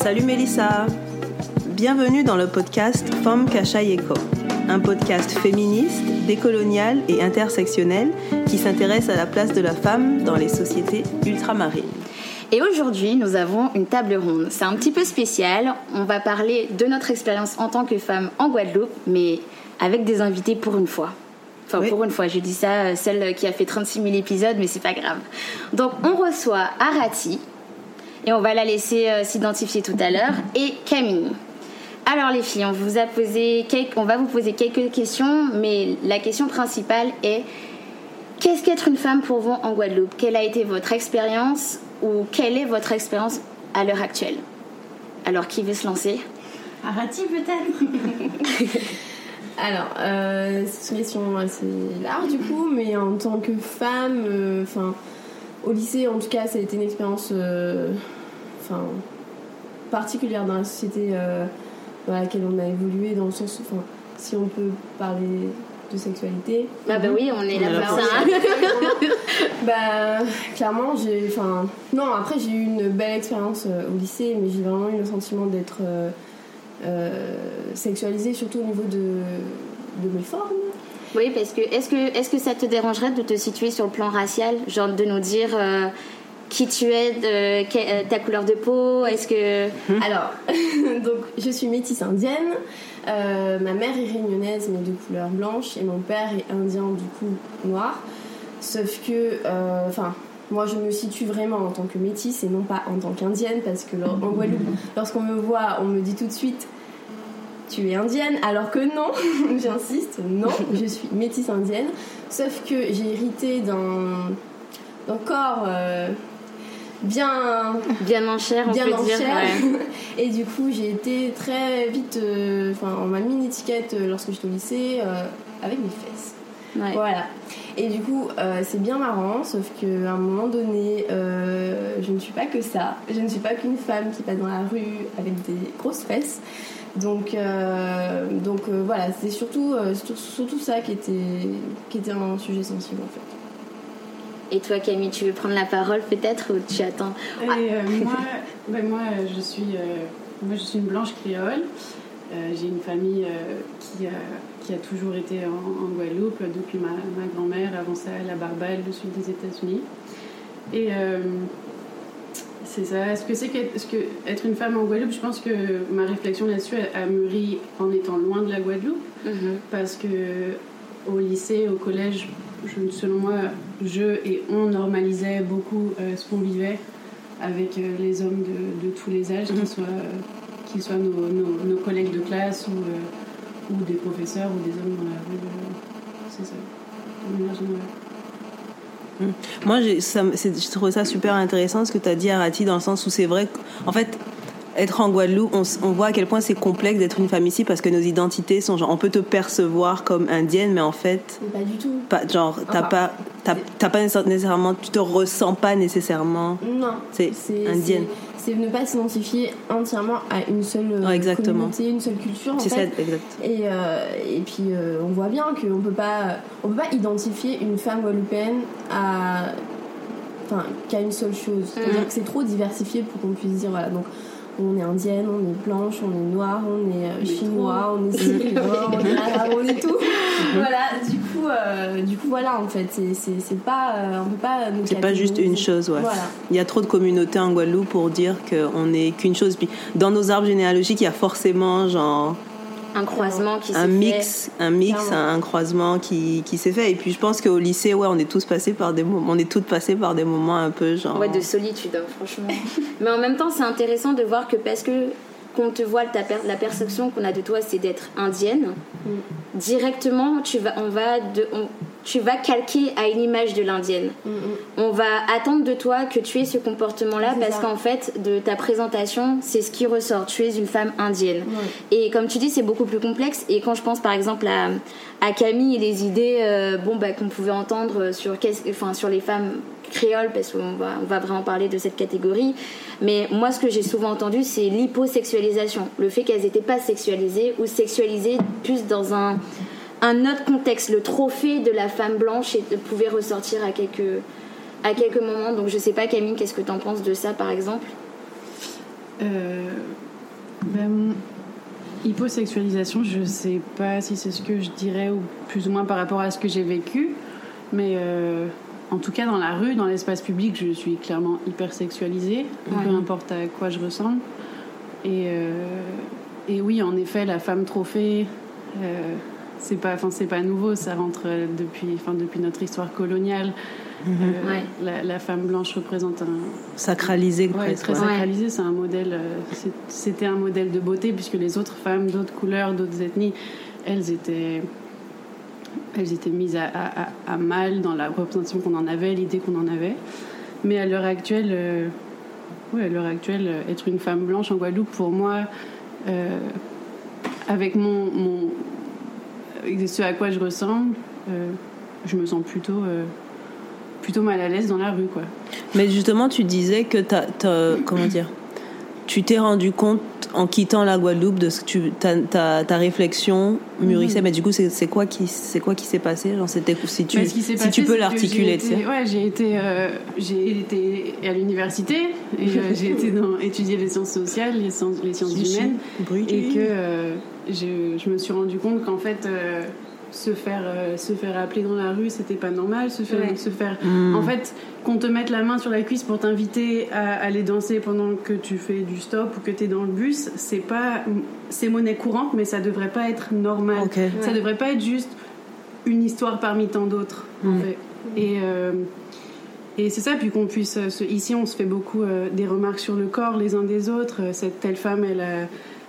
Salut Mélissa Bienvenue dans le podcast Femme Eco, un podcast féministe, décolonial et intersectionnel qui s'intéresse à la place de la femme dans les sociétés ultramarines. Et aujourd'hui, nous avons une table ronde. C'est un petit peu spécial. On va parler de notre expérience en tant que femme en Guadeloupe, mais avec des invités pour une fois. Enfin, pour une fois, je dis ça, euh, celle qui a fait 36 000 épisodes, mais c'est pas grave. Donc, on reçoit Arati, et on va la laisser euh, s'identifier tout à l'heure, et Camille. Alors, les filles, on, vous a posé on va vous poser quelques questions, mais la question principale est qu'est-ce qu'être une femme pour vous en Guadeloupe? Quelle a été votre expérience ou quelle est votre expérience à l'heure actuelle? Alors, qui veut se lancer? Arati, peut-être? Alors, euh, c'est une question assez large du coup, mais en tant que femme, euh, enfin, au lycée en tout cas, ça a été une expérience, euh, enfin, particulière dans la société euh, dans laquelle on a évolué, dans le sens, enfin, si on peut parler de sexualité. Ah bah oui, on est là pour ça. bah clairement, j'ai, enfin, non, après j'ai eu une belle expérience au lycée, mais j'ai vraiment eu le sentiment d'être euh, sexualisée, surtout au niveau de, de mes formes. Oui, parce que est-ce que est-ce que ça te dérangerait de te situer sur le plan racial, genre de nous dire euh, qui tu es, de, euh, ta couleur de peau, est-ce que hmm. alors donc je suis métisse indienne, ma mère est réunionnaise mais de couleur blanche et mon père est indien du coup noir, sauf que enfin moi, je me situe vraiment en tant que métisse et non pas en tant qu'indienne parce que en Guadeloupe, lorsqu'on me voit, on me dit tout de suite tu es indienne, alors que non, j'insiste, non, je suis métisse indienne. Sauf que j'ai hérité d'un corps euh, bien bien en chair, on bien peut dire, Et du coup, j'ai été très vite, euh, enfin, on m'a mis une étiquette euh, lorsque j'étais au lycée avec mes fesses. Voilà. Et du coup, euh, c'est bien marrant, sauf qu'à un moment donné, euh, je ne suis pas que ça. Je ne suis pas qu'une femme qui passe dans la rue avec des grosses fesses. Donc, euh, donc voilà, c'est surtout, surtout ça qui était, qui était un sujet sensible en fait. Et toi, Camille, tu veux prendre la parole peut-être ou tu attends moi, ben moi, je suis, moi, je suis une blanche créole. J'ai une famille qui a qui a toujours été en, Guadeloupe depuis ma, ma grand-mère, avant ça la Barbade, le sud des États-Unis. Et euh, c'est ça. Est-ce que c'est -ce que être une femme en Guadeloupe Je pense que ma réflexion là-dessus a, mûri en étant loin de la Guadeloupe, mm-hmm. parce que au lycée, au collège, je, selon moi, je et on normalisait beaucoup euh, ce qu'on vivait avec euh, les hommes de, tous les âges, qu'ils soient, soient nos, collègues de classe ou des professeurs ou des hommes dans la rue. Euh, c'est ça, hum. Moi, j'ai trouvé ça super intéressant ce que tu as dit, Arati, dans le sens où c'est vrai qu'en fait, être en Guadeloupe, on, voit à quel point c'est complexe d'être une femme ici parce que nos identités sont genre, on peut te percevoir comme indienne, mais en fait. Pas du tout. Pas, genre, t'as pas, t'as, pas nécessairement, tu te ressens pas nécessairement. Non. C'est indienne c'est ne pas s'identifier entièrement à une seule euh, communauté, une seule culture. C'est ça, exact. Et, euh, et puis euh, on voit bien qu'on peut pas, on peut pas identifier une femme guadeloupéenne à, enfin, qu'à une seule chose. C'est-à-dire mm. que c'est trop diversifié pour qu'on puisse dire voilà. Donc on est indienne, on est blanche, on est noire, on est chinois, on est syrien, on est arabe, on est tout. voilà, du coup, euh, du coup, voilà, en fait, c'est pas, euh, on peut pas. C'est pas juste une chose, ouais. Il y a trop de communautés en Guadeloupe pour dire qu'on n'est qu'une chose. Puis dans nos arbres généalogiques, il y a forcément genre un croisement qui un mix, un mix, un, croisement qui, qui s'est fait. Et puis je pense qu'au lycée, ouais, on est tous passés par des moments, on est toutes passées par des moments un peu genre. Ouais, de solitude, hein, franchement. Mais en même temps, c'est intéressant de voir que parce que qu'on te voit, la perception qu'on a de toi, c'est d'être indienne. Mm. Directement, tu vas, on va de, tu vas calquer à une image de l'indienne. Mm, mm. On va attendre de toi que tu aies ce comportement-là parce qu'en fait, de ta présentation, c'est ce qui ressort. Tu es une femme indienne. Et comme tu dis, c'est beaucoup plus complexe. Et quand je pense par exemple à, à Camille et les idées euh, bon, bah, qu'on pouvait entendre sur, enfin, sur les femmes créoles, parce qu'on va, on va vraiment parler de cette catégorie. Mais moi, ce que j'ai souvent entendu, c'est l'hyposexualisation. Le fait qu'elles n'étaient pas sexualisées ou sexualisées plus dans un autre contexte. Le trophée de la femme blanche pouvait ressortir à quelques, à quelques moments. Donc je sais pas, Camille, qu'est-ce que tu en penses de ça, par exemple? Euh, ben, hyposexualisation, je sais pas si c'est ce que je dirais ou plus ou moins par rapport à ce que j'ai vécu, mais euh, en tout cas dans la rue, dans l'espace public, je suis clairement hypersexualisée, peu importe à quoi je ressemble. Et, euh, et oui, en effet, la femme trophée, euh, c'est pas, enfin c'est pas nouveau, ça rentre depuis, enfin depuis notre histoire coloniale. Euh, la, la, femme blanche représente un sacralisé ouais, très sacralisé. C'est un modèle. euh, C'était un modèle de beauté puisque les autres femmes d'autres couleurs, d'autres ethnies, elles étaient elles étaient mises à, à- à- à mal dans la représentation qu'on en avait, l'idée qu'on en avait. Mais à l'heure actuelle, euh, ouais, à l'heure actuelle, être une femme blanche en Guadeloupe, pour moi, euh, avec mon, mon avec ce à quoi je ressemble, euh, je me sens plutôt euh, plutôt mal à l'aise dans la rue, quoi. Mais justement, tu disais que t'as, t'as- comment dire, tu t'es rendu compte en quittant la Guadeloupe de ce que tu, ta, ta, ta réflexion mûrissait. Mais du coup, c'est, c'est quoi qui, c'est quoi qui s'est passé? Genre, c'était si tu, si passé, tu peux l'articuler, tu sais. Ouais, j'ai été, euh, j'ai été à l'université et euh, j'ai été dans, étudier les sciences sociales, les sciences, les sciences humaines, et que euh, je, je me suis rendu compte qu'en fait, se faire, euh, se faire appeler dans la rue, c'était pas normal. Se faire, Ouais. se faire, Hmm. en fait, qu'on te mette la main sur la cuisse pour t'inviter à aller danser pendant que tu fais du stop ou que tu es dans le bus, c'est pas, c'est monnaie courante, mais ça devrait pas être normal. Ça devrait pas être juste une histoire parmi tant d'autres. en. Et, euh, et c'est ça, puis qu'on puisse. euh, ici, on se fait beaucoup euh, des remarques sur le corps les uns des autres. Cette telle femme, elle a,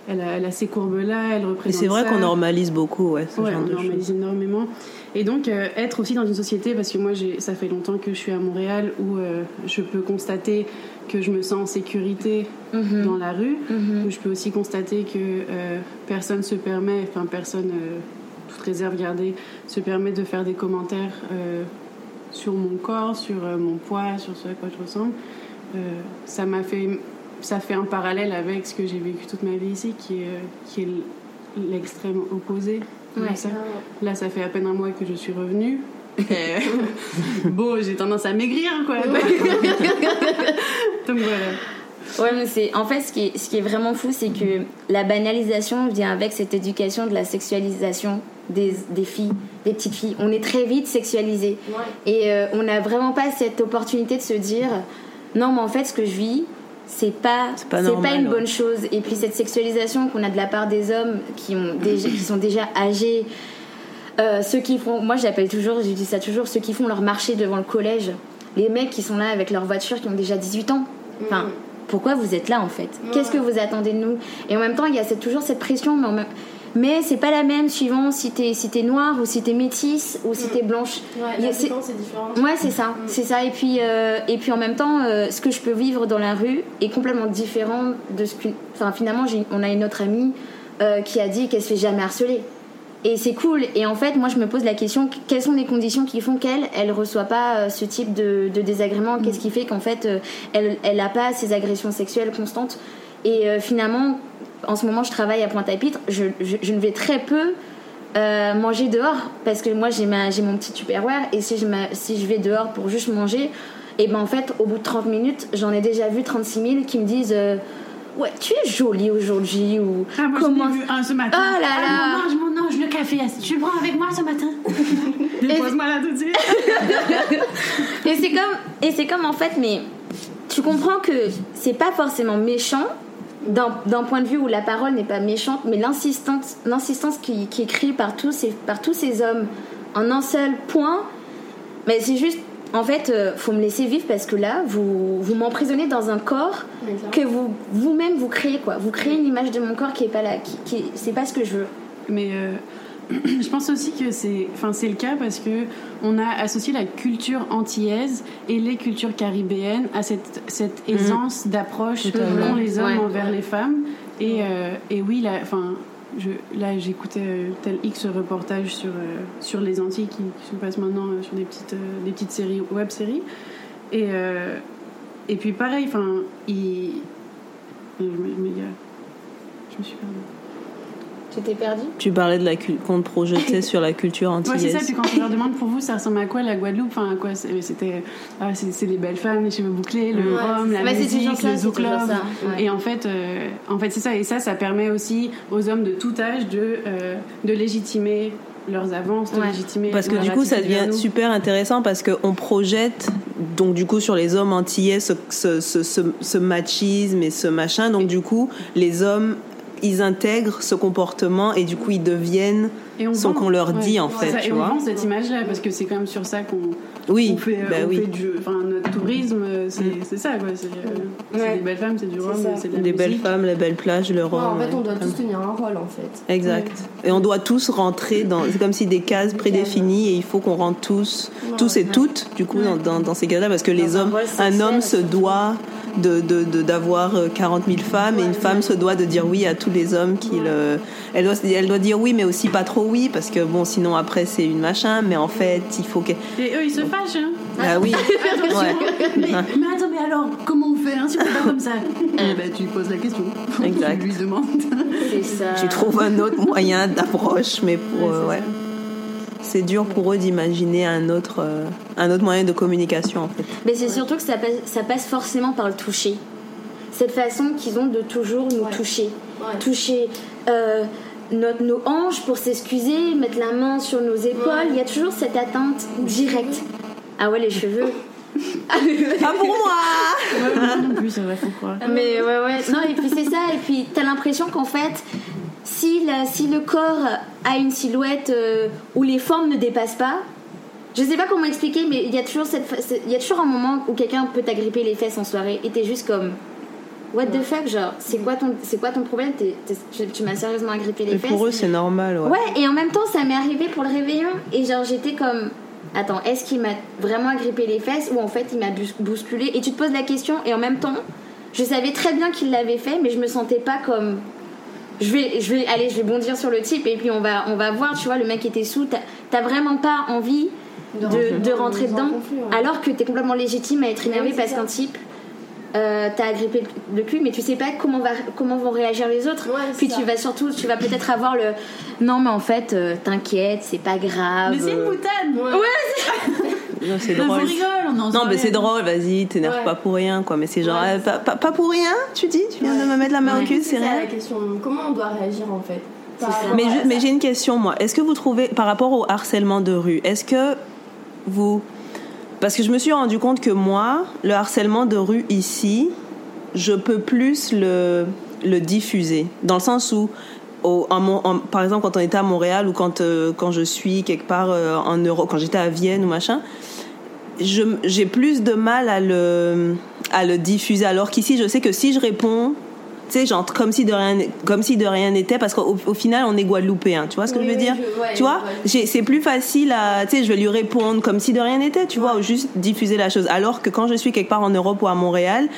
elle a, elle a ces courbes-là, elle Et représente c'est vrai qu'on normalise beaucoup, ouais, ce Ouais, genre on de normalise choses. énormément. Et donc, euh, être aussi dans une société, parce que moi, ça fait longtemps que je suis à Montréal, où euh, je peux constater que je me sens en sécurité Mhm. dans la rue, Mhm. où je peux aussi constater que euh, personne se permet, enfin personne, euh, toute réserve gardée, se permet de faire des commentaires euh, sur mon corps, sur euh, mon poids, sur ce à quoi je ressemble. Euh, ça m'a fait, ça fait un parallèle avec ce que j'ai vécu toute ma vie ici, qui est, qui est l'extrême opposé. ça. Là, ça fait à peine un mois que je suis revenue. Bon, j'ai tendance à maigrir, quoi. Donc voilà. Ouais, mais c'est en fait ce qui est, ce qui est vraiment fou, c'est que la banalisation vient avec cette éducation de la sexualisation des, des filles, des petites filles. On est très vite sexualisé et euh, on n'a vraiment pas cette opportunité de se dire non, mais en fait, ce que je vis, c'est pas C'est pas c'est normal, pas une ouais. bonne chose. Et puis cette sexualisation qu'on a de la part des hommes qui ont déjà, qui sont déjà âgés. Euh, ceux qui font, moi j'appelle toujours, je dis ça toujours, ceux qui font leur marché devant le collège, les mecs qui sont là avec leur voiture qui ont déjà 18 ans. Enfin, Mm. pourquoi vous êtes là en fait? Qu'est-ce que vous attendez de nous? Et en même temps, il y a cette- toujours cette pression, mais, en même- mais c'est pas la même suivant si t'es si t'es noire ou si t'es métisse ou si t'es blanche. Ouais, c'est- différente. Ouais, c'est ça, c'est ça. Et puis, euh, et puis en même temps, euh, ce que je peux vivre dans la rue est complètement différent de ce que. Enfin, finalement, on a une autre amie euh, qui a dit qu'elle se fait jamais harceler. Et c'est cool. Et en fait, moi, je me pose la question quelles sont les conditions qui font qu'elle, elle reçoit pas ce type de, de désagrément? Qu'est-ce qui fait qu'en fait, elle, elle a pas ces agressions sexuelles constantes? Et finalement, en ce moment, je travaille à Pointe-à-Pitre. Je, je, je ne vais très peu euh, manger dehors parce que moi, j'ai mon petit tupperware et si je, ma- si je vais dehors pour juste manger, et ben en fait, au bout de 30 minutes, j'en ai déjà vu 36 000 qui me disent. euh, Ouais, tu es jolie aujourd'hui ou Ah, moi, comment ai vu un ce matin. Oh là là. Ah, mon ange, mon ange, le café, tu le prends avec moi ce matin? Dépose-moi là tout de suite. Et c'est comme, et c'est comme en fait, mais tu comprends que c'est pas forcément méchant d'un d'un point de vue où la parole n'est pas méchante, mais l'insistance, l'insistance qui, qui est créée par tous, ces, par tous ces hommes en un seul point, mais c'est juste, en fait, euh, faut me laisser vivre parce que là, vous, vous m'emprisonnez dans un corps que vous vous-même vous créez quoi. Vous créez une image de mon corps qui est pas là, qui, qui c'est pas ce que je veux. Mais euh, je pense aussi que c'est, enfin, c'est le cas parce que on a associé la culture antillaise et les cultures caribéennes à cette, cette aisance d'approche Totalement. qu'ont les hommes Ouais. envers les femmes. Et, euh, et oui, là, enfin, je, là, j'écoutais euh, tel X reportage sur, euh, sur les Antilles qui, qui se passent maintenant euh, sur des petites, des petites séries, web séries. Et, et puis pareil, enfin, il. Je me, je me- je me suis perdue. Tu t'es perdu? Tu parlais de la qu'on te projetait sur la culture antillaise. Ouais, c'est ça. Puis quand je leur demande pour vous, ça ressemble à quoi la Guadeloupe? Enfin, à quoi C'était, ah, c'est les belles femmes, les cheveux bouclés, le rhum, la musique, le zouk club. Et en fait, euh, en fait, c'est ça. Et ça, ça permet aussi aux hommes de tout âge de euh, de légitimer leurs avances, de légitimer. Parce que du coup, ça devient super intéressant parce qu'on projette donc du coup sur les hommes antillais ce, ce, ce, ce, machisme et ce machin. Donc du coup, les hommes ils intègrent ce comportement et du coup ils deviennent ce qu'on leur dit en fait. tu et vois. on vend cette image-là parce que c'est quand même sur ça qu'on oui, fait, bah on oui. fait du, notre tourisme, c'est ça quoi. C'est euh, des belles femmes, c'est du rhum, c'est de la Des musique. belles femmes, la belle plage, le rhum. en fait, on doit tous tenir un rôle en fait. Exact. Et on doit tous rentrer dans. C'est comme si des cases prédéfinies et il faut qu'on rentre tous, tous et toutes, du coup, dans, dans, dans ces cases-là parce que les hommes, un homme se doit de d'avoir de, 40 000 femmes et une femme se doit de dire oui à tous les hommes qui le elle doit elle doit dire oui mais aussi pas trop oui parce que bon sinon après c'est une machin mais en fait il faut que et eux ils se fâchent hein. Ah oui. Ouais. mais, mais, attends mais alors comment on fait hein, si on fait pas comme ça? Eh ben tu lui poses la question. Exact. Tu lui demandes. C'est ça. Tu trouves un autre moyen d'approche mais pour ouais, ouais c'est dur pour eux d'imaginer un autre, euh, un autre moyen de communication en fait. Mais c'est surtout que ça passe, ça passe forcément par le toucher. Cette façon qu'ils ont de toujours nous ouais. toucher. Ouais. Toucher euh, notre, nos hanches pour s'excuser, mettre la main sur nos épaules. Ouais. Il y a toujours cette atteinte directe. Ah ouais, les cheveux. Pas pour moi Non plus, ça va, faut croire. Mais ouais, ouais. Non, et puis c'est ça. Et puis t'as l'impression qu'en fait, si, la, si le corps a une silhouette euh, où les formes ne dépassent pas, je sais pas comment expliquer, mais il y a toujours cette, il y a toujours un moment où quelqu'un peut t'agripper les fesses en soirée et t'es juste comme, what the fuck, genre, c'est quoi ton, c'est quoi ton problème? Tu, tu m'as sérieusement agrippé les et fesses. Pour eux, c'est normal, ouais. Ouais, et en même temps, ça m'est arrivé pour le réveillon et genre j'étais comme, attends, est-ce qu'il m'a vraiment agrippé les fesses ou en fait il m'a bousculé? Et tu te poses la question et en même temps, je savais très bien qu'il l'avait fait, mais je me sentais pas comme je vais, je vais, allez, je vais bondir sur le type et puis on va, on va voir, tu vois, le mec était sous, t'as, t'as vraiment pas envie de, de, de rentrer dedans, conflit, ouais. alors que t'es complètement légitime à être énervé oui, parce qu'un type euh, t'a agrippé le cul, mais tu sais pas comment, va, comment vont réagir les autres. Ouais, puis ça. tu vas surtout, tu vas peut-être avoir le non, mais en fait, euh, t'inquiète, c'est pas grave. Mais c'est une boutade Ouais, ouais Non, c'est drôle. On rigole, on en Non, mais c'est drôle, vas-y, t'énerve ouais. pas pour rien, quoi. Mais c'est genre, ouais, pas, pas, pas, pour rien, tu dis? Tu viens de me mettre la main au cul, c'est rien? la question. Comment on doit réagir en fait? Mais, je, mais j'ai une question, moi. Est-ce que vous trouvez, par rapport au harcèlement de rue, est-ce que vous. Parce que je me suis rendu compte que moi, le harcèlement de rue ici, je peux plus le, le diffuser. Dans le sens où au, en, en, par exemple quand on était à Montréal ou quand euh, quand je suis quelque part euh, en Europe quand j'étais à Vienne ou machin j'ai plus de mal à le à le diffuser. Alors qu'ici je sais que si je réponds tu sais genre comme si de rien comme si de rien n'était parce qu'au au final on est guadeloupéen tu vois ce que oui, je veux oui, dire? je, ouais, tu vois? ouais. c'est plus facile à tu sais je vais lui répondre comme si de rien n'était tu vois ou juste diffuser la chose. Alors que quand je suis quelque part en Europe ou à Montréal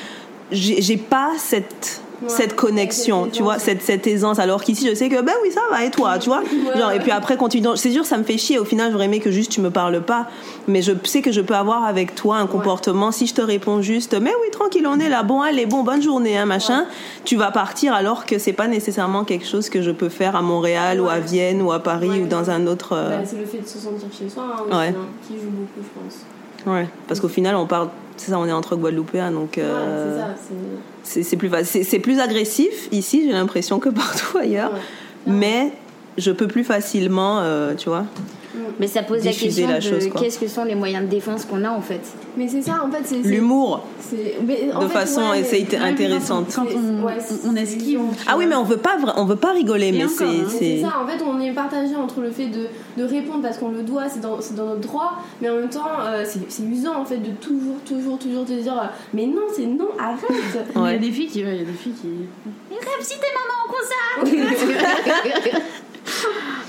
j'ai pas cette Ouais, cette connexion, tu vois, cette, cette aisance. Alors qu'ici, je sais que, ben oui, ça va, et toi, tu vois. Genre, et puis après, continue. C'est sûr, ça me fait chier. Au final, j'aurais aimé que juste tu me parles pas. Mais je sais que je peux avoir avec toi un comportement. Si je te réponds juste, mais oui, tranquille, on est là. Bon, allez, bon, bonne journée, hein, machin. Tu vas partir alors que c'est pas nécessairement quelque chose que je peux faire à Montréal ou à Vienne ou à Paris ou dans un autre. Euh... Bah, c'est le fait de se sentir chez soi hein, qui joue beaucoup, je pense. Ouais, parce qu'au final, on parle, c'est ça, on est entre Guadeloupéens, donc. Euh, ouais, c'est c'est plus c'est plus agressif ici, j'ai l'impression que partout ailleurs, ouais. mais je peux plus facilement, euh, tu vois. Mais ça pose la question la de qu'est-ce que sont les moyens de défense qu'on a en fait. Mais c'est ça, en fait, c'est l'humour. De fait, façon, ouais, c'est intéressante. Quand on, ouais, on esquive. Ah oui, mais on veut pas, on veut pas rigoler, mais c'est hein, c'est ça. En fait, on est partagé entre le fait de, de répondre parce qu'on le doit, c'est dans, dans notre droit, mais en même temps, euh, c'est usant en fait de toujours, toujours, toujours te dire, mais non, c'est non, arrête. ouais. Il y a des filles qui, il y a des filles qui. Mais si tes mamans comme ça.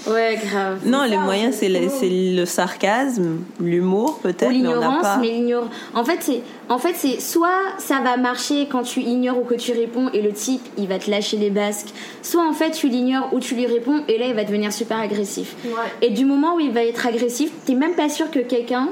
Ouais, grave. Non, les moyens, c'est le, le, sarcasme, l'humour, peut-être. l'ignorance, pas... mais l'ignore. En fait, c'est, en fait, c'est soit ça va marcher quand tu ignores ou que tu réponds et le type il va te lâcher les basques, soit en fait tu l'ignores ou tu lui réponds et là il va devenir super agressif. Ouais. Et du moment où il va être agressif, t'es même pas sûr que quelqu'un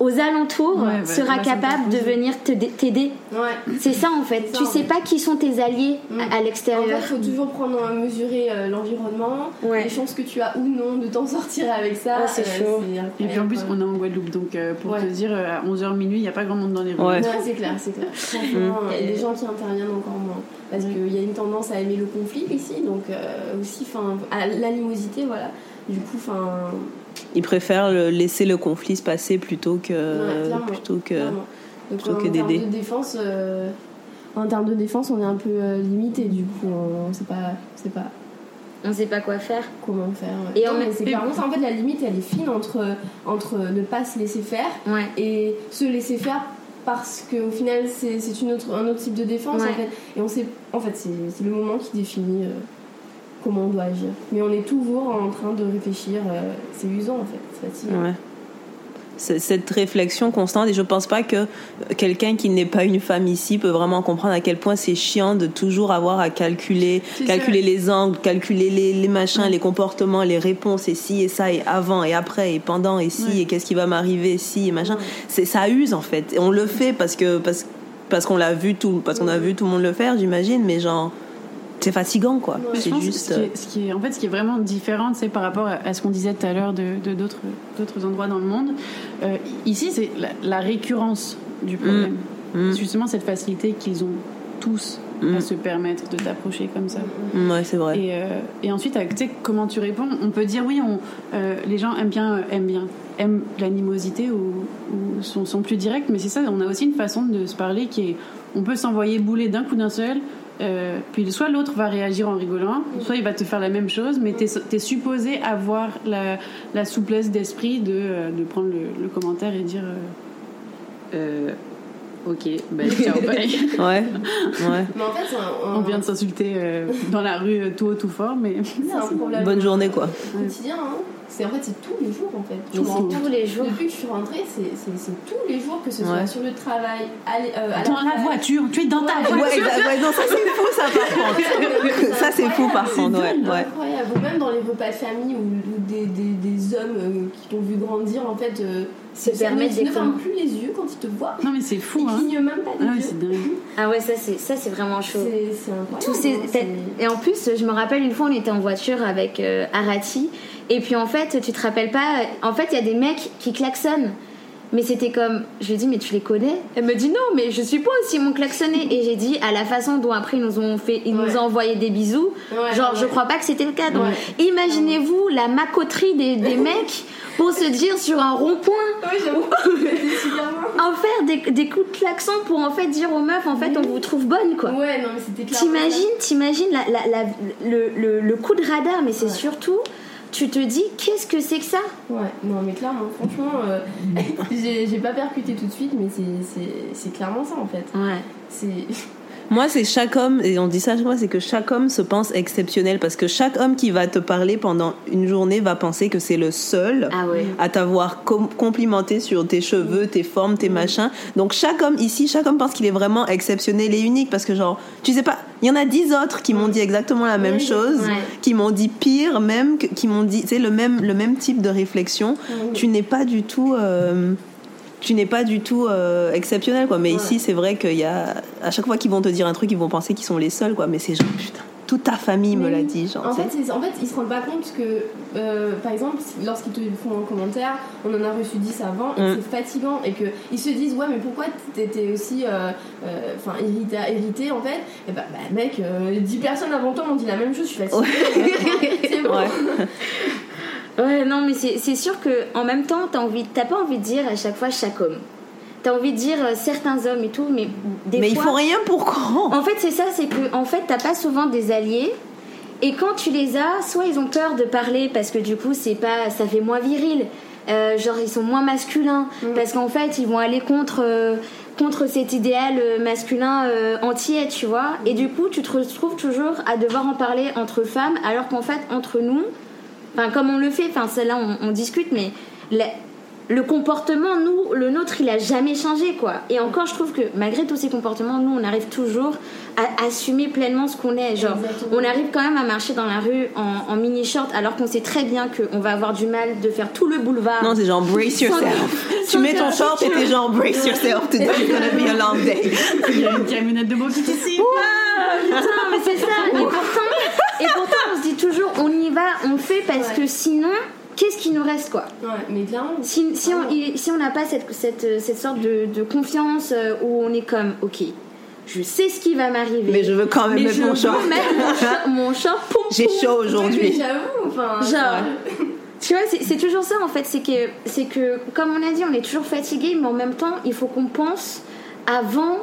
aux alentours Ouais, bah, sera capable de venir t'aider. Ouais. C'est ça en fait. Ça, tu en sais fait. pas qui sont tes alliés Mm. à- à En fait, l'extérieur. il faut toujours prendre à mesurer euh, l'environnement, Ouais. les chances que tu as ou non de t'en sortir avec ça. Ah, c'est chaud. Et puis en plus, on est en Guadeloupe, donc euh, pour Ouais. te dire, euh, à 11h minuit, il n'y a pas grand monde dans les rues. Ouais. Ouais, c'est clair, c'est clair. Franchement, il y a des gens qui interviennent encore moins. Parce qu'il y a une tendance à aimer le conflit ici, donc euh, aussi, enfin, à l'animosité, voilà. Du coup, enfin, Ils préfèrent le- laisser le conflit se passer plutôt que Ouais, plutôt que clairement. Donc, plutôt en que termes d'aider. de défense, euh, en termes de défense, on est un peu euh, limité. Du coup, on sait pas, on sait pas On sait pas quoi faire. comment faire. Et Non, en mais c'est clairement ça. En fait, la limite, elle est fine entre entre ne pas se laisser faire Ouais. et se laisser faire parce qu'au final c'est c'est une autre, un autre type de défense Ouais. en fait et on sait en fait c'est c'est le moment qui définit euh, comment on doit agir mais on est toujours en train de réfléchir euh, c'est usant en fait c'est fatigant Ouais. C'est- Cette réflexion constante, et je pense pas que quelqu'un qui n'est pas une femme ici peut vraiment comprendre à quel point c'est chiant de toujours avoir à calculer, calculer les angles, calculer les, les machins, les comportements, les réponses, et si, et ça, et avant, et après, et pendant, et si, Ouais. et qu'est-ce qui va m'arriver, si, et machin. C'est, ça use en fait. Et on le fait parce que, parce, parce qu'on l'a vu tout, parce qu'on a vu tout le monde le faire, j'imagine, mais genre, c'est fatigant quoi. Ouais. C'est juste. ce qui est, ce qui est- en fait, ce qui est vraiment différent, c'est par rapport à, à ce qu'on disait tout à l'heure de d'autres d'autres endroits dans le monde. Euh, ici, c'est la, la récurrence du problème. Mm. C'est Justement, cette facilité qu'ils ont tous à Mm. se permettre de t'approcher comme ça. Mm, Ouais, c'est vrai. Et, euh, et ensuite, tu sais, comment tu réponds On peut dire oui, on, euh, les gens aiment bien, euh, aiment bien, aiment l'animosité ou, ou sont, sont plus directs, mais c'est ça, on a aussi une façon de se parler qui est, on peut s'envoyer bouler d'un coup d'un seul. Euh, puis soit l'autre va réagir en rigolant, soit il va te faire la même chose, mais tu es, supposé avoir la, la souplesse d'esprit de, euh, de prendre le, le commentaire et dire euh, euh, Ok, ben ciao, bye. Ouais, ouais. mais en fait c'est un, un- On vient de s'insulter euh, dans la rue tout haut, tout fort, mais c'est un problème Bonne journée quoi. quotidien hein. C'est en fait c'est tous les jours en fait tous les jours. depuis que je suis rentrée c'est c'est- c'est tous les jours que ce soit Ouais. sur le travail à, euh, à dans la voiture, tu es dans ta Ouais. voiture. Ouais, ouais, non, ça c'est fou ça par contre. Ça c'est fou par contre, ouais. C'est ouais. incroyable. Ou même dans les repas de famille où, où des, des, des hommes euh, qui t'ont vu grandir, en fait, euh, Se ne- permettent ne ferment plus les yeux quand ils te voient. Non mais c'est fou, Ils hein. clignent même pas les Ah ouais, yeux. dingue. Ah ouais, ça c'est ça c'est vraiment chaud. C'est c'est incroyable. Tous ces- hein, c'est- Et en plus, je me rappelle une fois, on était en voiture avec euh, Arati. Et puis en fait, tu te rappelles pas. En fait, il y a des mecs qui klaxonnent. Mais c'était comme. Je lui ai dit, mais tu les connais? Elle me dit, non, mais je suis pas aussi mon klaxonné. Et j'ai dit, à la façon dont après ils nous ont fait. Ils nous ont envoyé des bisous. Ouais, genre, ouais. je crois pas que c'était le cas. Donc, imaginez-vous la macoterie des, des mecs pour se dire sur un rond-point. En faire des, des coups de klaxon pour en fait dire aux meufs, en fait, on vous trouve bonne, quoi. Ouais, non, mais c'était clairement. T'imagines, t'imagines la, la- la- le, le- le coup de radar, mais c'est surtout, tu te dis, qu'est-ce que c'est que ça? Ouais, non, mais clairement, franchement, euh, j'ai pas percuté tout de suite, mais c'est clairement ça en fait. Ouais. C'est. Moi, c'est chaque homme, et on dit ça chaque fois, c'est que chaque homme se pense exceptionnel parce que chaque homme qui va te parler pendant une journée va penser que c'est le seul Ah ouais. à t'avoir com- complimenté sur tes cheveux, tes formes, tes machins. Donc chaque homme ici, chaque homme pense qu'il est vraiment exceptionnel et unique parce que genre, tu sais pas, il y en a dix autres qui m'ont dit exactement la même Oui, chose, ouais. qui m'ont dit pire même, qui m'ont dit, tu sais, le même, le même type de réflexion. Tu n'es pas du tout... euh, tu n'es pas du tout euh, exceptionnel quoi mais Ouais. ici c'est vrai qu'il y a à chaque fois qu'ils vont te dire un truc ils vont penser qu'ils sont les seuls quoi mais c'est genre putain toute ta famille me l'a dit genre En fait, en fait, ils se rendent pas compte que, euh, par exemple, lorsqu'ils te font un commentaire, on en a reçu 10 avant, et Mm. c'est fatigant, et qu'ils se disent, ouais, mais pourquoi t'étais aussi euh, euh, enfin irrité, en fait? Et bah, bah, mec, euh, 10 personnes avant toi m'ont dit la même chose, je suis fatiguée. c'est bon. Ouais. Ouais, non, mais c'est sûr que en même temps, t'as envie, t'as pas envie de dire à chaque fois chaque homme. T'as envie de dire euh, certains hommes et tout, mais des mais fois. il faut rien pour quand En fait, c'est ça, c'est que en fait, t'as pas souvent des alliés. Et quand tu les as, soit ils ont peur de parler parce que du coup, c'est pas, ça fait moins viril. Euh, genre, ils sont moins masculins parce qu'en fait, ils vont aller contre euh, contre cet idéal masculin euh, entier, tu vois. Et du coup, tu te retrouves toujours à devoir en parler entre femmes, alors qu'en fait, entre nous, enfin, comme on le fait, enfin, c'est là, on, on discute, mais la- le comportement, nous, le nôtre, il a jamais changé, quoi. Et encore, je trouve que malgré tous ces comportements, nous, on arrive toujours à assumer pleinement ce qu'on est. Genre, Exactement. on arrive quand même à marcher dans la rue en, en mini short, alors qu'on sait très bien qu'on va avoir du mal de faire tout le boulevard. Non, c'est genre brace yourself. tu mets ton short et t'es genre brace yourself. Today is gonna be a long day. Il y a une camionnette de Bokit ici. Ah, putain, mais c'est ça. Et pourtant, et pourtant, on se dit on fait parce Ouais. que sinon, qu'est-ce qui nous reste, quoi Ouais, mais clairement. si, si on Vraiment. si on n'a pas cette, cette, cette sorte de, de confiance euh, où on est comme, ok, je sais ce qui va m'arriver. Mais je veux quand même mais mettre je mon veux short. mettre mon short, J'ai chaud aujourd'hui. J'avoue, enfin. Genre, tu vois, c'est c'est toujours ça en fait. C'est que, c'est que, comme on a dit, on est toujours fatigué, mais en même temps, il faut qu'on pense avant.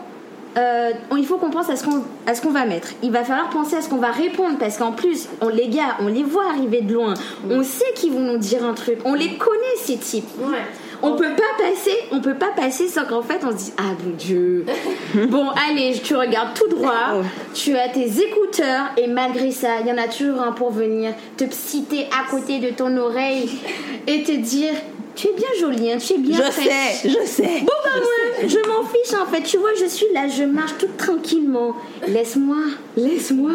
Euh, il faut qu'on pense à ce qu'on à ce qu'on va mettre. Il va falloir penser à ce qu'on va répondre parce qu'en plus, on les gars, on les voit arriver de loin. On sait qu'ils vont nous dire un truc. On les connaît ces types. Ouais. On peut pas passer, on peut pas passer sans qu'en fait on se dise ah mon dieu. bon allez, tu regardes tout droit, Oh. tu as tes écouteurs et malgré ça, il y en a toujours un pour venir te citer à côté de ton oreille et te dire tu es bien jolie, hein, tu es bien Je sais, je sais. Bon bah moi, je m'en fiche en fait. Tu vois, je suis là, je marche toute tranquillement. Laisse-moi, laisse-moi,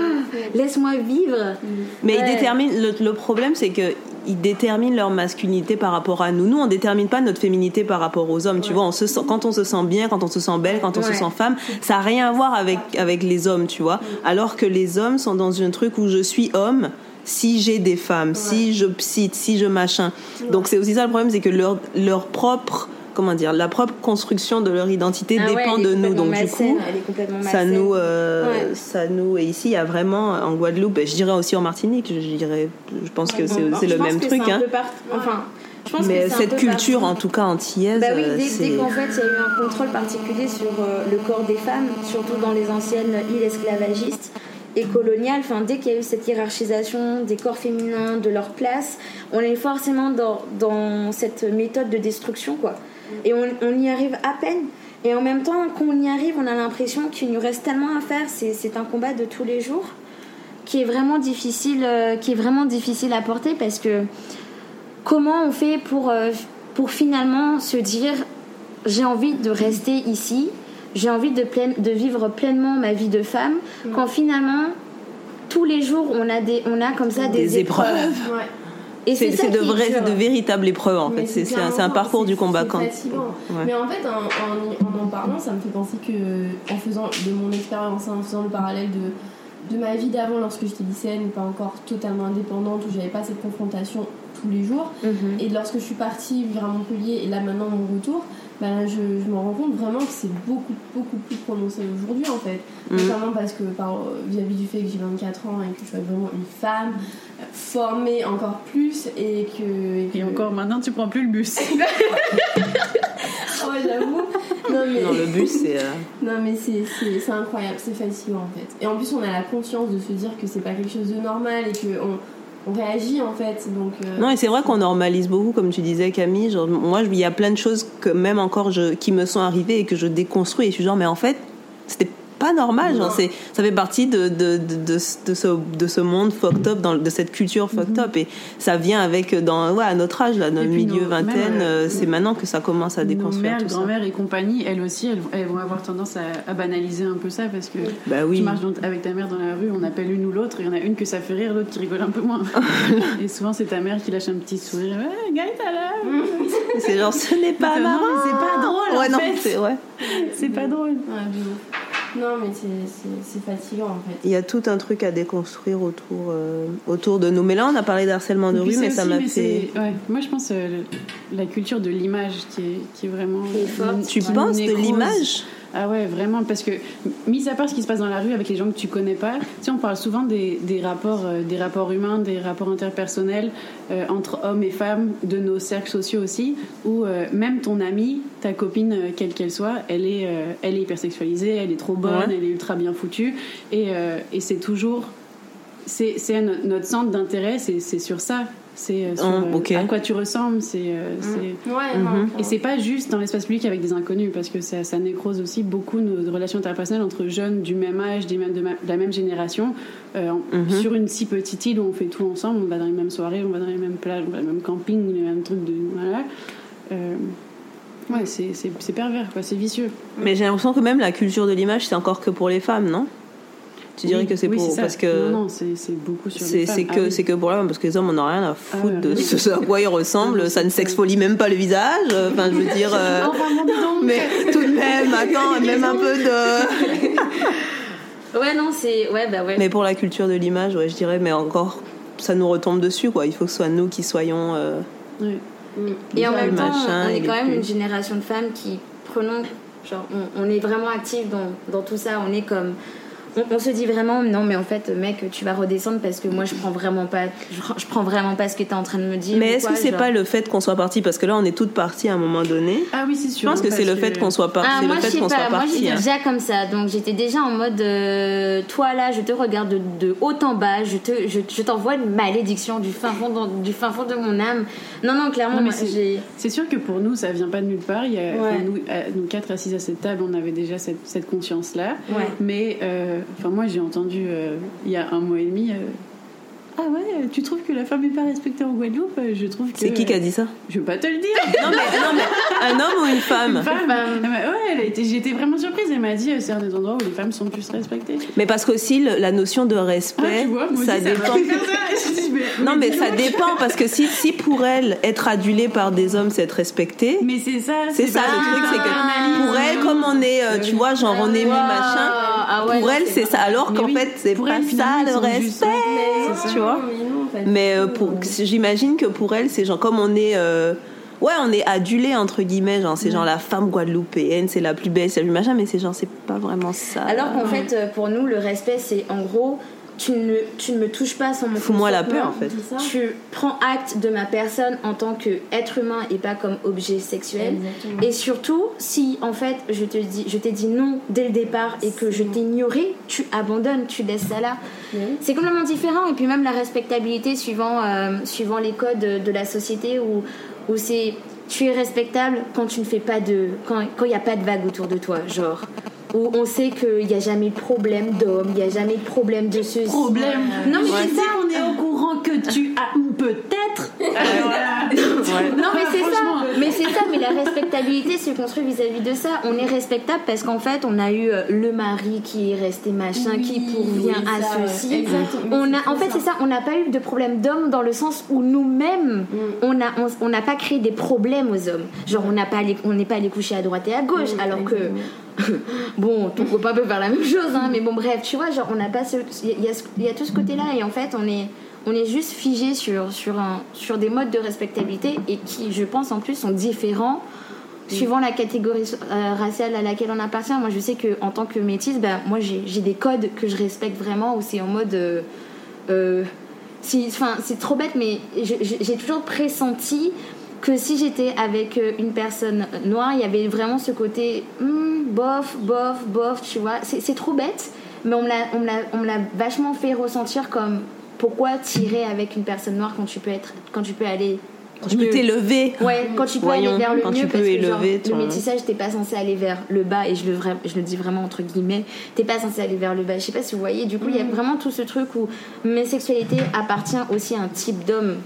laisse-moi vivre. Mais ils Ouais. déterminent. Le, le problème, c'est que ils déterminent leur masculinité par rapport à nous. Nous, on détermine pas notre féminité par rapport aux hommes. Tu vois, on se sent, quand on se sent bien, quand on se sent belle, quand on se sent femme, ça a rien à voir avec avec les hommes, tu vois. Alors que les hommes sont dans un truc où je suis homme. Si j'ai des femmes, si je psite, si je machin. Donc c'est aussi ça le problème, c'est que leur leur propre comment dire, la propre construction de leur identité Ah dépend de nous. Donc du coup, elle est complètement ça nous, euh, Ouais. ça nous. Et ici, il y a vraiment en Guadeloupe, et je dirais aussi en Martinique, je dirais, je pense que c'est Bon, c'est je le même truc. Hein. Enfin, je pense Mais que cette culture, partout. en tout cas antillaise, Bah oui, dès qu'en fait il y a eu un contrôle particulier sur euh, le corps des femmes, surtout dans les anciennes îles esclavagistes et coloniales, enfin, dès qu'il y a eu cette hiérarchisation des corps féminins, de leur place, on est forcément dans, dans cette méthode de destruction, quoi. Et on, on y arrive à peine. Et en même temps, quand on y arrive, on a l'impression qu'il nous reste tellement à faire. C'est c'est un combat de tous les jours qui est vraiment difficile, euh, qui est vraiment difficile à porter parce que comment on fait pour, euh, pour finalement se dire j'ai envie de rester ici, j'ai envie de, pleine- de vivre pleinement ma vie de femme, quand finalement tous les jours on a, des, on a comme ça des, Des épreuves. Ouais. Et C'est de, vraies- véritables épreuves en Mais fait. C'est un, parcours du combat. c'est. Ouais. Mais en fait, en, en, en en parlant, ça me fait penser que, en faisant de mon expérience, en faisant le parallèle de, de ma vie d'avant lorsque j'étais lycéenne, pas encore totalement indépendante, où j'avais pas cette confrontation tous les jours, Mhm. et lorsque je suis partie vivre à Montpellier, et là maintenant mon retour, ben, je, je me rends compte vraiment que c'est beaucoup, beaucoup plus prononcé aujourd'hui en fait. Mhm. Notamment parce que par, vis-à-vis du fait que j'ai 24 ans et que je suis vraiment une femme formée encore plus et que. et que- Et encore maintenant, tu prends plus le bus. Oh, j'avoue. Non, mais, Non, le but c'est. euh, non, mais c'est, c'est, c'est incroyable, c'est fatigant en fait. Et en plus, on a la conscience de se dire que c'est pas quelque chose de normal et qu'on on réagit en fait. Donc, euh, Non, et c'est vrai qu'on normalise beaucoup, comme tu disais, Camille. Genre, moi, il y a plein de choses que même encore je, qui me sont arrivées et que je déconstruis. Et je suis genre, mais en fait, c'était pas normal. Genre, c'est, ça fait partie de, de, de, de, de ce, de ce monde fucked up, dans, de cette culture fucked up. Et ça vient avec, dans, ouais, à notre âge, là, dans Et le milieu nos- vingtaine, même, euh, euh, c'est maintenant que ça commence à Nos déconstruire mères, tout ça. grand-mères et compagnie, elles aussi, elles, elles vont avoir tendance à, à banaliser un peu ça parce que Bah oui. tu marches dans- avec ta mère dans la rue, on appelle une ou l'autre, il y en a une que ça fait rire, l'autre qui rigole un peu moins. et souvent, c'est ta mère qui lâche un petit sourire. Ouais, l'air. C'est genre, ce n'est pas marrant. c'est pas drôle, en Ouais, non, fait. c'est, ouais. C'est pas drôle. ouais. Non, mais c'est, fatigant en fait. Il y a tout un truc à déconstruire autour, euh, autour de nous. Mais là, on a parlé d'harcèlement de rue, mais ça m'a fait. ouais, moi, je pense euh, la culture de l'image qui est, qui est vraiment. Forte. Tu penses de l'image? Ah ouais, vraiment, parce que, mis à part ce qui se passe dans la rue avec les gens que tu connais pas, tu sais, on parle souvent des, des rapports, euh, des rapports humains, des rapports interpersonnels euh, entre hommes et femmes, de nos cercles sociaux aussi, où euh, même ton amie, ta copine, quelle qu'elle soit, elle est, elle est hypersexualisée, elle est trop bonne, Ouais. elle est ultra bien foutue, et, et c'est toujours. C'est c'est no- notre centre d'intérêt, c'est sur ça. C'est euh, Oh, euh, à quoi tu ressembles, c'est. euh, c'est- Ouais, non. et c'est pas juste dans l'espace public avec des inconnus, parce que ça, ça nécrose aussi beaucoup nos relations interpersonnelles entre jeunes du même âge, des mêmes- de, ma- de la même génération, euh, Mhm. sur une si petite île où on fait tout ensemble, on va dans les mêmes soirées, on va dans les mêmes plages, on va dans les mêmes campings, les mêmes trucs de. Voilà. euh, ouais, c'est c'est- c'est pervers, quoi, c'est vicieux. Mais j'ai l'impression que même la culture de l'image, c'est encore que pour les femmes, non? Tu dirais Oui, que c'est oui, pour parce que Non, non, c'est c'est beaucoup sur c'est les femmes. c'est Ah que oui. c'est que pour femmes parce que les hommes on n'a rien à foutre Ah ouais, de ce à quoi ils ressemblent. Ça ne s'exfolie même pas le visage. Enfin, je veux dire. euh, mais tout de même, attends, même un peu de. Ouais, non, c'est. Ouais, bah ouais. Mais pour la culture de l'image, ouais, je dirais, mais encore, ça nous retombe dessus, quoi. Il faut que ce soit nous qui soyons. euh, Ouais. Et en même temps, on est quand même plus. une génération de femmes qui prenons. Genre, on, on est vraiment actifs dans, dans tout ça. On est comme. On, on se dit vraiment, non, mais en fait, mec, tu vas redescendre parce que moi, je prends vraiment pas. Je, je prends vraiment pas ce que t'es en train de me dire. Mais est-ce que c'est pas le fait qu'on soit parti? Parce que là, on est toutes parties à un moment donné. Ah oui, c'est Je sûr. pense que c'est le fait qu'on soit parti. Ah, c'est moi, le je fait sais qu'on soit pas. Moi, parti. j'étais hein. déjà comme ça. Donc, j'étais déjà en mode euh, Toi, là, je te regarde de, de haut en bas. Je te, je, je t'envoie une malédiction du fin, fond de- du fin fond de mon âme. Non, non, clairement, Non, mais moi, c'est- sûr que pour nous, ça vient pas de nulle part. Il y a, Ouais. enfin, nous, euh, nous quatre assises à cette table, on avait déjà cette, cette conscience-là. Ouais. Mais euh, enfin, moi, j'ai entendu euh, il y a un mois et demi. Ah ouais, tu trouves que la femme n'est pas respectée en Guadeloupe Euh, Je trouve que. C'est qui qui a dit ça Je vais pas te le dire. non mais, non, mais un homme ou une femme Une femme. Ouais, elle a été- j'étais vraiment surprise. Elle m'a dit euh, c'est un des endroits où les femmes sont plus respectées. Mais parce qu'aussi la notion de Ah, respect, tu vois, ça aussi, dépend. ça. Mais- Non, mais ça dépend parce que si, si pour elle être adulée par des hommes c'est être respectée, Mais c'est ça. c'est ça le truc, c'est que pour elle comme on est, euh, tu vois, genre on est mis Wow. machin, Ah ouais, pour elle c'est ça. Alors qu'en fait c'est pour pas elle, ça le respect, vois. Mais non, pas du Mais euh, tout. pour, j'imagine que pour elle c'est genre comme on est. euh, Ouais, on est adulé entre guillemets, genre c'est genre la femme guadeloupéenne, c'est la plus belle, c'est la plus machin, mais c'est genre c'est pas vraiment ça. Alors qu'en fait, euh, pour nous, le respect, c'est en gros, tu ne, tu ne me touches pas sans mon Fous-moi la paix en fait. Tu prends acte de ma personne en tant qu'être humain et pas comme objet sexuel. Exactement. Et surtout, si en fait je te dis, je t'ai dit non dès le départ et que je t'ai ignoré, tu abandonnes, tu laisses ça là. Oui. C'est complètement différent. Et puis même la respectabilité suivant, euh, suivant les codes de, de la société où, où c'est tu es respectable quand tu ne fais pas de quand il n'y a pas de vague autour de toi, genre où on sait qu'il n'y a jamais de problème d'homme, il n'y a jamais de problème de ceci. Problème. Non mais c'est ça. qu'on est au courant que tu as peut-être. Alors voilà. Non mais c'est ça, mais c'est ça, mais la respectabilité se construit vis-à-vis de ça. On est respectable parce qu'en fait on a eu euh, le mari qui est resté machin, qui pourvient à ceci. On a, en fait c'est ça, on n'a pas eu de problème d'homme dans le sens où nous-mêmes on a, on on n'a pas créé des problèmes aux hommes. Genre on n'a on n'est pas allé coucher à droite et à gauche, alors que. bon, ton copain peut faire la même chose, hein, mais bon, bref, tu vois, genre, on n'a pas ce. Il y, a y tout ce côté-là, et en fait, on est, on est juste figé sur, sur, un, sur des modes de respectabilité et qui, je pense, en plus, sont différents suivant la catégorie euh, raciale à laquelle on appartient. Moi, je sais que en tant que métisse, ben, moi, j'ai des codes que je respecte vraiment, où c'est en mode. euh, euh, c'est trop bête, mais j'ai toujours pressenti que si j'étais avec euh, une personne noire, il y avait vraiment ce côté hmm, bof, bof, bof, tu vois. C'est trop bête, mais on me l'a- vachement fait ressentir comme pourquoi tirer avec une personne noire quand tu peux être, quand tu peux aller. Quand tu peux t'élever. Ouais, quand tu peux Voyons, aller vers le quand mieux, tu peux parce que genre, le métissage, t'es pas censé aller vers le bas, et je le, je le dis vraiment entre guillemets, t'es pas censé aller vers le bas. Je sais pas si vous voyez, du coup, il y a vraiment tout ce truc où mes sexualités appartient aussi à un type d'homme.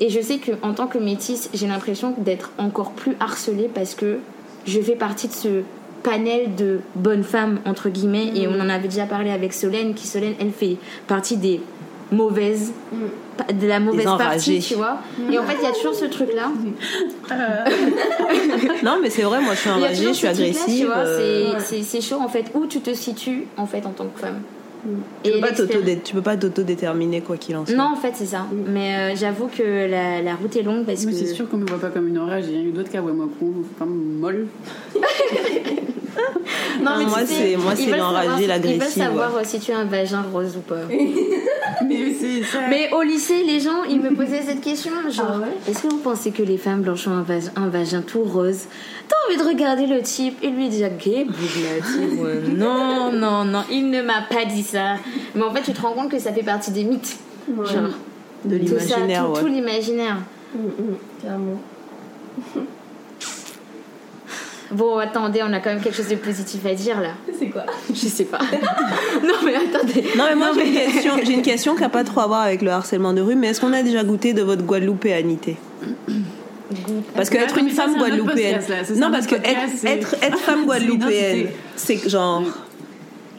Et je sais que en tant que métisse, j'ai l'impression d'être encore plus harcelée parce que je fais partie de ce panel de bonnes femmes entre guillemets et on en avait déjà parlé avec Solène qui Solène elle fait partie des mauvaises pa- de la mauvaise partie tu vois. Et en fait il y a toujours ce truc là Non, mais c'est vrai, moi je suis il y a enragée, toujours je suis ce truc-là, agressive. tu vois, euh, c'est chaud en fait où tu te situes en fait en tant que femme tu, peux pas tu peux pas t'auto-déterminer quoi qu'il en soit. non en fait c'est ça mais euh, j'avoue que la, la route est longue parce Mais que c'est sûr qu'on me voit pas comme une orage. Il y a eu d'autres cas où moi comme molle. non moi, tu sais, c'est- moi, c'est savoir- l'agressive, ils veulent savoir ouais. si tu as un vagin rose ou pas Mais c'est ça. mais au lycée les gens ils me posaient cette question genre Ah ouais est-ce que vous pensez que les femmes blanches ont un, vag- un vagin tout rose? T'as envie de regarder le type et lui dire gay non non non il ne m'a pas dit ça mais en fait tu te rends compte que ça fait partie des mythes Ouais. genre De tout ça, l'imaginaire, tout, ouais. tout l'imaginaire. Mm, mm, Clairement. Bon, attendez, on a quand même quelque chose de positif à dire là. C'est quoi Je sais pas. non, mais attendez. Non, mais moi j'ai une question, j'ai une question qui n'a pas trop à voir avec le harcèlement de rue, mais est-ce qu'on a déjà goûté de votre guadeloupéanité Parce que être une femme guadeloupéenne. Non, parce que être, c'est- être, être femme guadeloupéenne, c'est genre.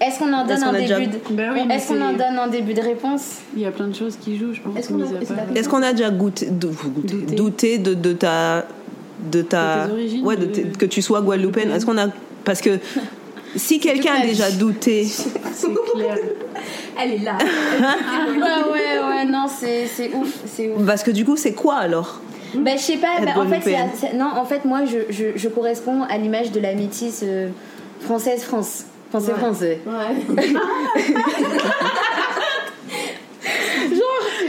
Est-ce qu'on en donne un début de... Bah Est-ce qu'on en donne un début de réponse Il y a plein de choses qui jouent, je pense. Est-ce qu'on a- déjà goûté, Douté. douté de, de ta. De ta. De tes origines, ouais, de de- tes- que tu sois guadeloupéenne. Est-ce qu'on a. Parce que si quelqu'un a déjà douté. C'est clair. Elle est là. Ouais, ouais, ouais, non, c'est c'est ouf, c'est ouf. Parce que du coup, c'est quoi alors Bah, je sais pas, bah, en fait, non, en fait, moi, je, je, je corresponds à l'image de la métisse euh, française-France. Français-français. Ouais.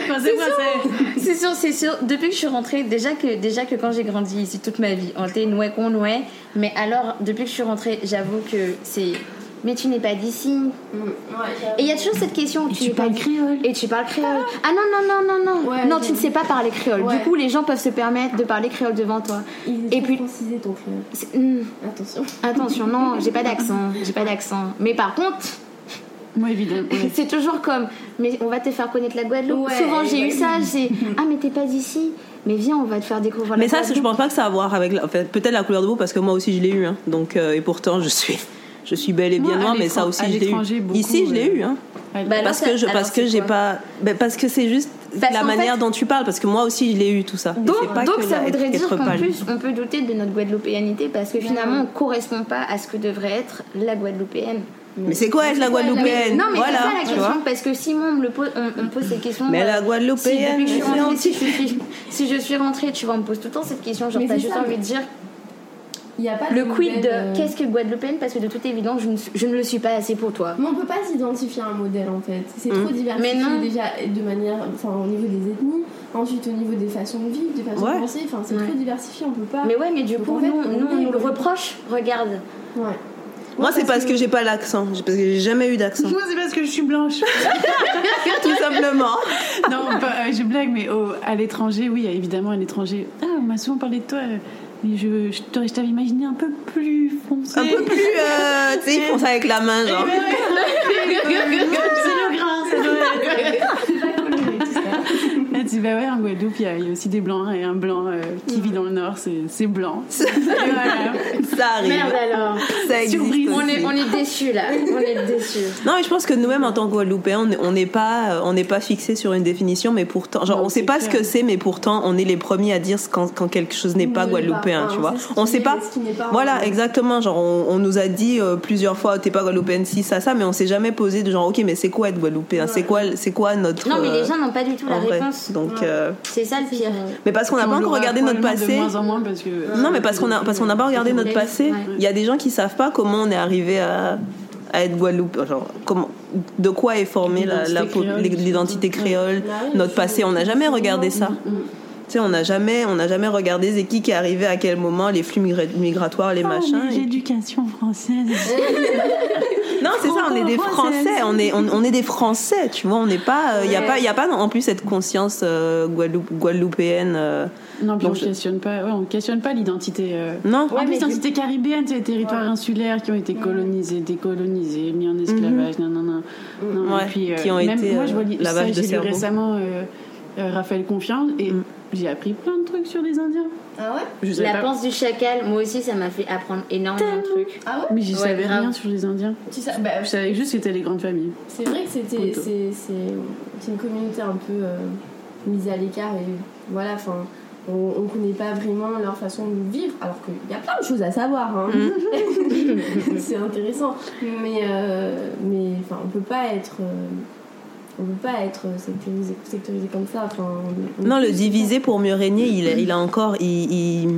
Pensez moi, c'est. C'est sûr, c'est sûr. Depuis que je suis rentrée, déjà que, déjà que quand j'ai grandi ici toute ma vie, on était noué qu'on noué. Mais alors, depuis que je suis rentrée, j'avoue que c'est. Mais tu n'es pas d'ici. Mm, ouais. Et il y a toujours cette question. Et tu n'es pas parles créole. Et tu parles créole. Ah non, non, non, non, non. Ouais, non, tu ne sais pas parler créole. Ouais. Du coup, les gens peuvent se permettre de parler créole devant toi. Il est Et puis- ton créole. Hmm, Attention. attention, non, j'ai pas d'accent. J'ai pas d'accent. Mais par contre, Moi, évidemment. ouais. c'est toujours comme. Mais on va te faire connaître la Guadeloupe. Ouais, Souvent, j'ai ouais. eu ça. J'ai. Ah, mais t'es pas d'ici? Mais viens, on va te faire découvrir la Mais ça, je pense pas que ça a à voir avec. la- enfin, peut-être la couleur de peau, parce que moi aussi, je l'ai eu. Hein. Donc, euh, et pourtant, je suis. Je suis belle et bien noire, mais ça aussi, je l'ai eu. beaucoup, Ici, je l'ai euh, eu. Hein. Bah, parce ça- que je, parce que c'est j'ai pas. ben, parce que c'est juste Parce la manière fait- dont tu parles. Parce que moi aussi, je l'ai eu tout ça. Donc, pas donc que ça voudrait être- dire qu'en plus, on peut douter de notre guadeloupéanité parce que finalement, on correspond pas à ce que devrait être la guadeloupéenne. Mais c'est quoi être la guadeloupéenne Non, mais Voilà, c'est ça la question, parce que si moi on me, le pose, on, on pose cette question. Mais euh, la si guadeloupéenne, je suis rentrée, si je, suis, si je suis rentrée, tu vois, on me pose tout le temps cette question, genre t'as juste ça, envie mais- de dire Il y a pas le quid de euh, qu'est-ce que guadeloupéenne parce que de toute évidence, je ne, je ne le suis pas assez pour toi. Mais on peut pas s'identifier à un modèle en fait. C'est trop diversifié Mais non. déjà de manière, enfin au niveau des ethnies, ensuite au niveau des façons de vivre, des façons Ouais. de penser. Enfin c'est Ouais. trop diversifié, on peut pas. Mais ouais, mais du Donc, coup, en fait, nous, on nous, on est nous le reproche. Regarde. Ouais. Moi, c'est parce que j'ai pas l'accent. Parce que j'ai jamais eu d'accent. Moi, c'est parce que je suis blanche. Tout simplement. non, pas- euh, je blague, mais au- à l'étranger, oui, évidemment, à l'étranger. Ah, on m'a souvent parlé de toi, euh, mais je, je je t'avais imaginé un peu plus foncé. Un peu plus. euh, tu sais, ça avec la main, genre. dit, bah ouais, en Guadeloupe, il y, a- il y a aussi des blancs, et un blanc euh, qui vit dans le nord, c'est c'est blanc. Voilà. Ça arrive. Merde alors. Ça existe. Surprise. On est, on est déçus là. On est déçus. Non, mais je pense que nous-mêmes, en tant que Guadeloupéens, on n'est- pas, on n'est pas fixé sur une définition, mais pourtant, genre, Non, on sait c'est pas ce que c'est, mais pourtant, on est les premiers à dire quand, quand quelque chose n'est pas Ne guadeloupéen, pas, tu vois. c'est ce qui On sait pas. ce qui n'est pas, Voilà, exactement. Genre, on, on nous a dit euh, plusieurs fois, t'es pas guadeloupéenne, si ça, ça, mais on s'est jamais posé de genre, ok, mais c'est quoi être guadeloupéen? C'est quoi, c'est quoi notre. Non, mais euh, les gens n'ont pas du tout la réponse. Donc, Ouais. euh, C'est ça le pire. mais parce qu'on n'a pas encore regardé notre passé. De moins en moins parce que. Non, mais parce qu'on a, parce qu'on n'a pas regardé notre passé. Il y a des gens qui savent pas comment on est arrivé à, à être Guadeloupe. Genre, comment, de quoi est formée la- la- L'identité créole, l'identité notre passé. On n'a jamais regardé ça. Mm. Tu sais, on n'a jamais, on n'a jamais regardé c'est qui qui est arrivé à quel moment, les flux migra- migratoires, les Oh, machins. mais Et- L'éducation française. Non, c'est ça, on est des. Français, on est, on, on est des Français, tu vois, on n'est pas, il n'y a Ouais. pas, il y a pas en plus cette conscience euh, guadeloupe, guadeloupéenne. euh, Non, puis Donc on je- questionne pas, ouais, on questionne pas l'identité. euh, non. Ouais, en plus, mais l'identité caribéenne, c'est les territoires insulaires qui ont été colonisés, décolonisés, mis en esclavage, non, non, non. non Mhm. Ouais, et puis, euh, qui ont même été, moi, euh, je vois lavage ça, de j'ai lu cerveau. récemment euh, euh, Raphaël Confiance et Mm. J'ai appris plein de trucs sur les Indiens. Ah ouais Je savais La pas, panse du chacal, moi aussi, ça m'a fait apprendre énormément de trucs. Ah ouais mais je Ouais, savais grave. rien sur les Indiens. Tu sais, bah, Je savais juste que c'était les grandes familles. C'est vrai que c'était c'est c'est c'est une communauté un peu euh, mise à l'écart et voilà enfin on, on connaît pas vraiment leur façon de vivre alors qu'il y a plein de choses à savoir hein. c'est intéressant mais euh, mais enfin on peut pas être euh, on peut pas être sectorisé, sectorisé comme ça enfin on- on- Non, le diviser pour mieux régner, il, est- il a encore, il, il,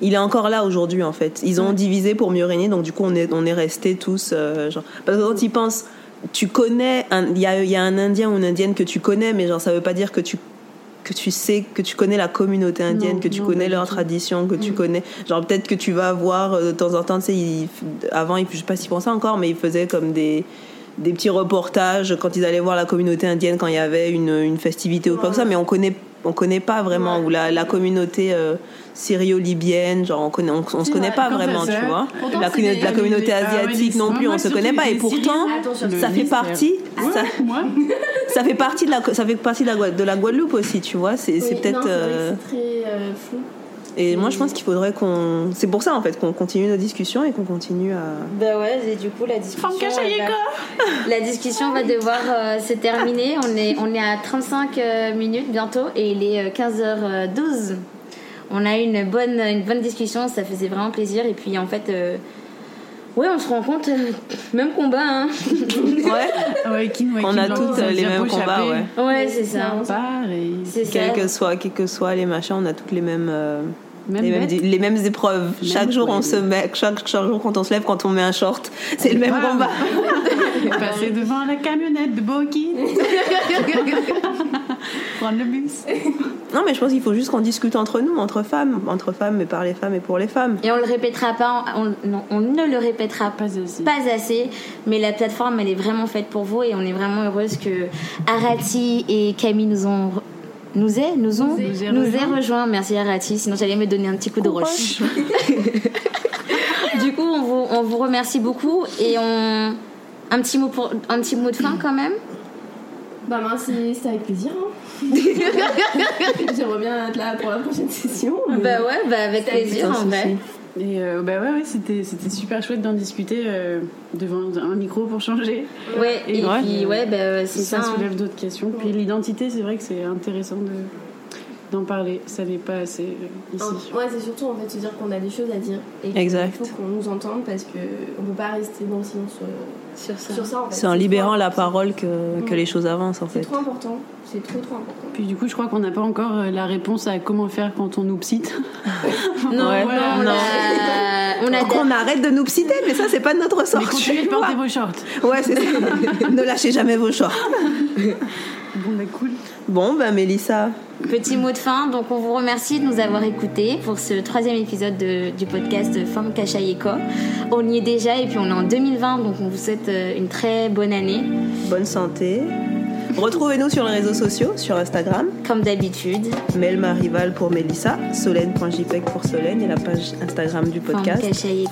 il est encore là aujourd'hui en fait. Ils ont divisé pour mieux régner, donc du coup on est, on est restés tous euh, genre. Parce que quand ils pensent, tu connais, il y a, y a un Indien ou une Indienne que tu connais, mais genre ça veut pas dire que tu que tu sais que tu connais la communauté indienne Non, que tu non, connais leurs traditions que tu Mm. connais genre peut-être que tu vas voir euh, de temps en temps tu sais avant ils- je sais pas s'ils font ça encore mais ils faisaient comme des des petits reportages quand ils allaient voir la communauté indienne quand il y avait une, une festivité ou quoi que ça mais on connaît on connaît pas vraiment Ouais. ou la, la communauté euh, syrio-libyenne genre on connaît on, on se connaît vrai, pas vraiment tu vois. Pourtant, la, communauté- des- la communauté Ah asiatique non plus moi, on se connaît pas et pourtant Syriens, le ça fait partie Ouais, ça, fait partie de la ça fait partie de la, de la Guadeloupe aussi tu vois c'est c'est Oui, peut-être euh, c'est très euh, flou Et moi, je pense qu'il faudrait qu'on. C'est pour ça, en fait, qu'on continue nos discussions et qu'on continue à. Bah ouais, et du coup, la discussion. va... La discussion va devoir euh, se terminer. On est, on est à 35 euh, minutes bientôt et il est 15h12. On a eu une bonne, une bonne discussion, ça faisait vraiment plaisir. Et puis, en fait. Ouais, on se rend compte, même combat, hein. ouais. ouais on a toutes les mêmes combats, ouais. Ouais, c'est ça. C'est quel que soit, quel que soit les machins, on a toutes les mêmes. les, mêmes, les, mêmes, épreuves. chaque jour, on se met, chaque, chaque, jour, quand on se lève, quand on met un short, c'est le même combat. Passer devant la camionnette de Boki. Prendre le bus. Non, mais je pense qu'il faut juste qu'on discute entre nous, entre femmes, entre femmes, mais par les femmes et pour les femmes. Et on le répétera pas, on, on ne le répétera pas assez. pas assez. Mais la plateforme, elle est vraiment faite pour vous et on est vraiment heureuse que Arati et Camille nous ont nous est, nous ont, nous, rejoints. rejoint. Merci Arati, sinon j'allais me donner un petit coup de roche. du coup, on vous, on vous remercie beaucoup et on un petit mot pour un petit mot de fin quand même. Bah merci, c'était avec plaisir. Hein. J'aimerais bien être là pour la prochaine session. Bah ouais, bah avec plaisir en vrai. Et euh, bah ouais, ouais c'était, c'était super chouette d'en discuter euh, devant un micro pour changer. Ouais, et, puis ouais, bah, c'est ça. Ça soulève hein. d'autres questions. Puis l'identité, c'est vrai que c'est intéressant de d'en parler. Ça n'est pas assez euh, ici. ouais, c'est surtout en fait se dire qu'on a des choses à dire et exact. qu'il faut qu'on nous entende parce que on peut pas rester dans le silence sur, sur ça. C'est en libérant la parole que, que, les choses avancent en fait. C'est trop important. C'est trop trop important. Puis du coup, je crois qu'on n'a pas encore euh, la réponse à comment faire quand on nous psite. non, ouais, non, on, a... on, a... on arrête de nous psiter, mais ça c'est pas de notre sort. Mais continuez porter vos shorts. Ouais, c'est ça. ne lâchez jamais vos shorts. bon, bah cool. Bon, bah Mélissa. Petit mot de fin, donc on vous remercie de nous avoir écoutés pour ce troisième épisode du podcast Femme Kachayeko. On y est déjà et puis on est en 2020, donc on vous souhaite euh, une très bonne année. Bonne santé. Retrouvez-nous sur les réseaux sociaux, sur Instagram. Comme d'habitude. Melma Rival pour Mélissa, Solène.jpeg pour Solène et la page Instagram du podcast.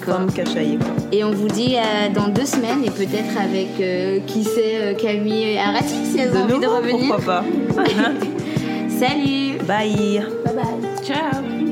Femme Kachayeko. Et on vous dit euh, dans deux semaines et peut-être avec, euh, qui sait, Camille et Arati si elles ont envie de revenir. Pourquoi pas Salut Bye Bye bye Ciao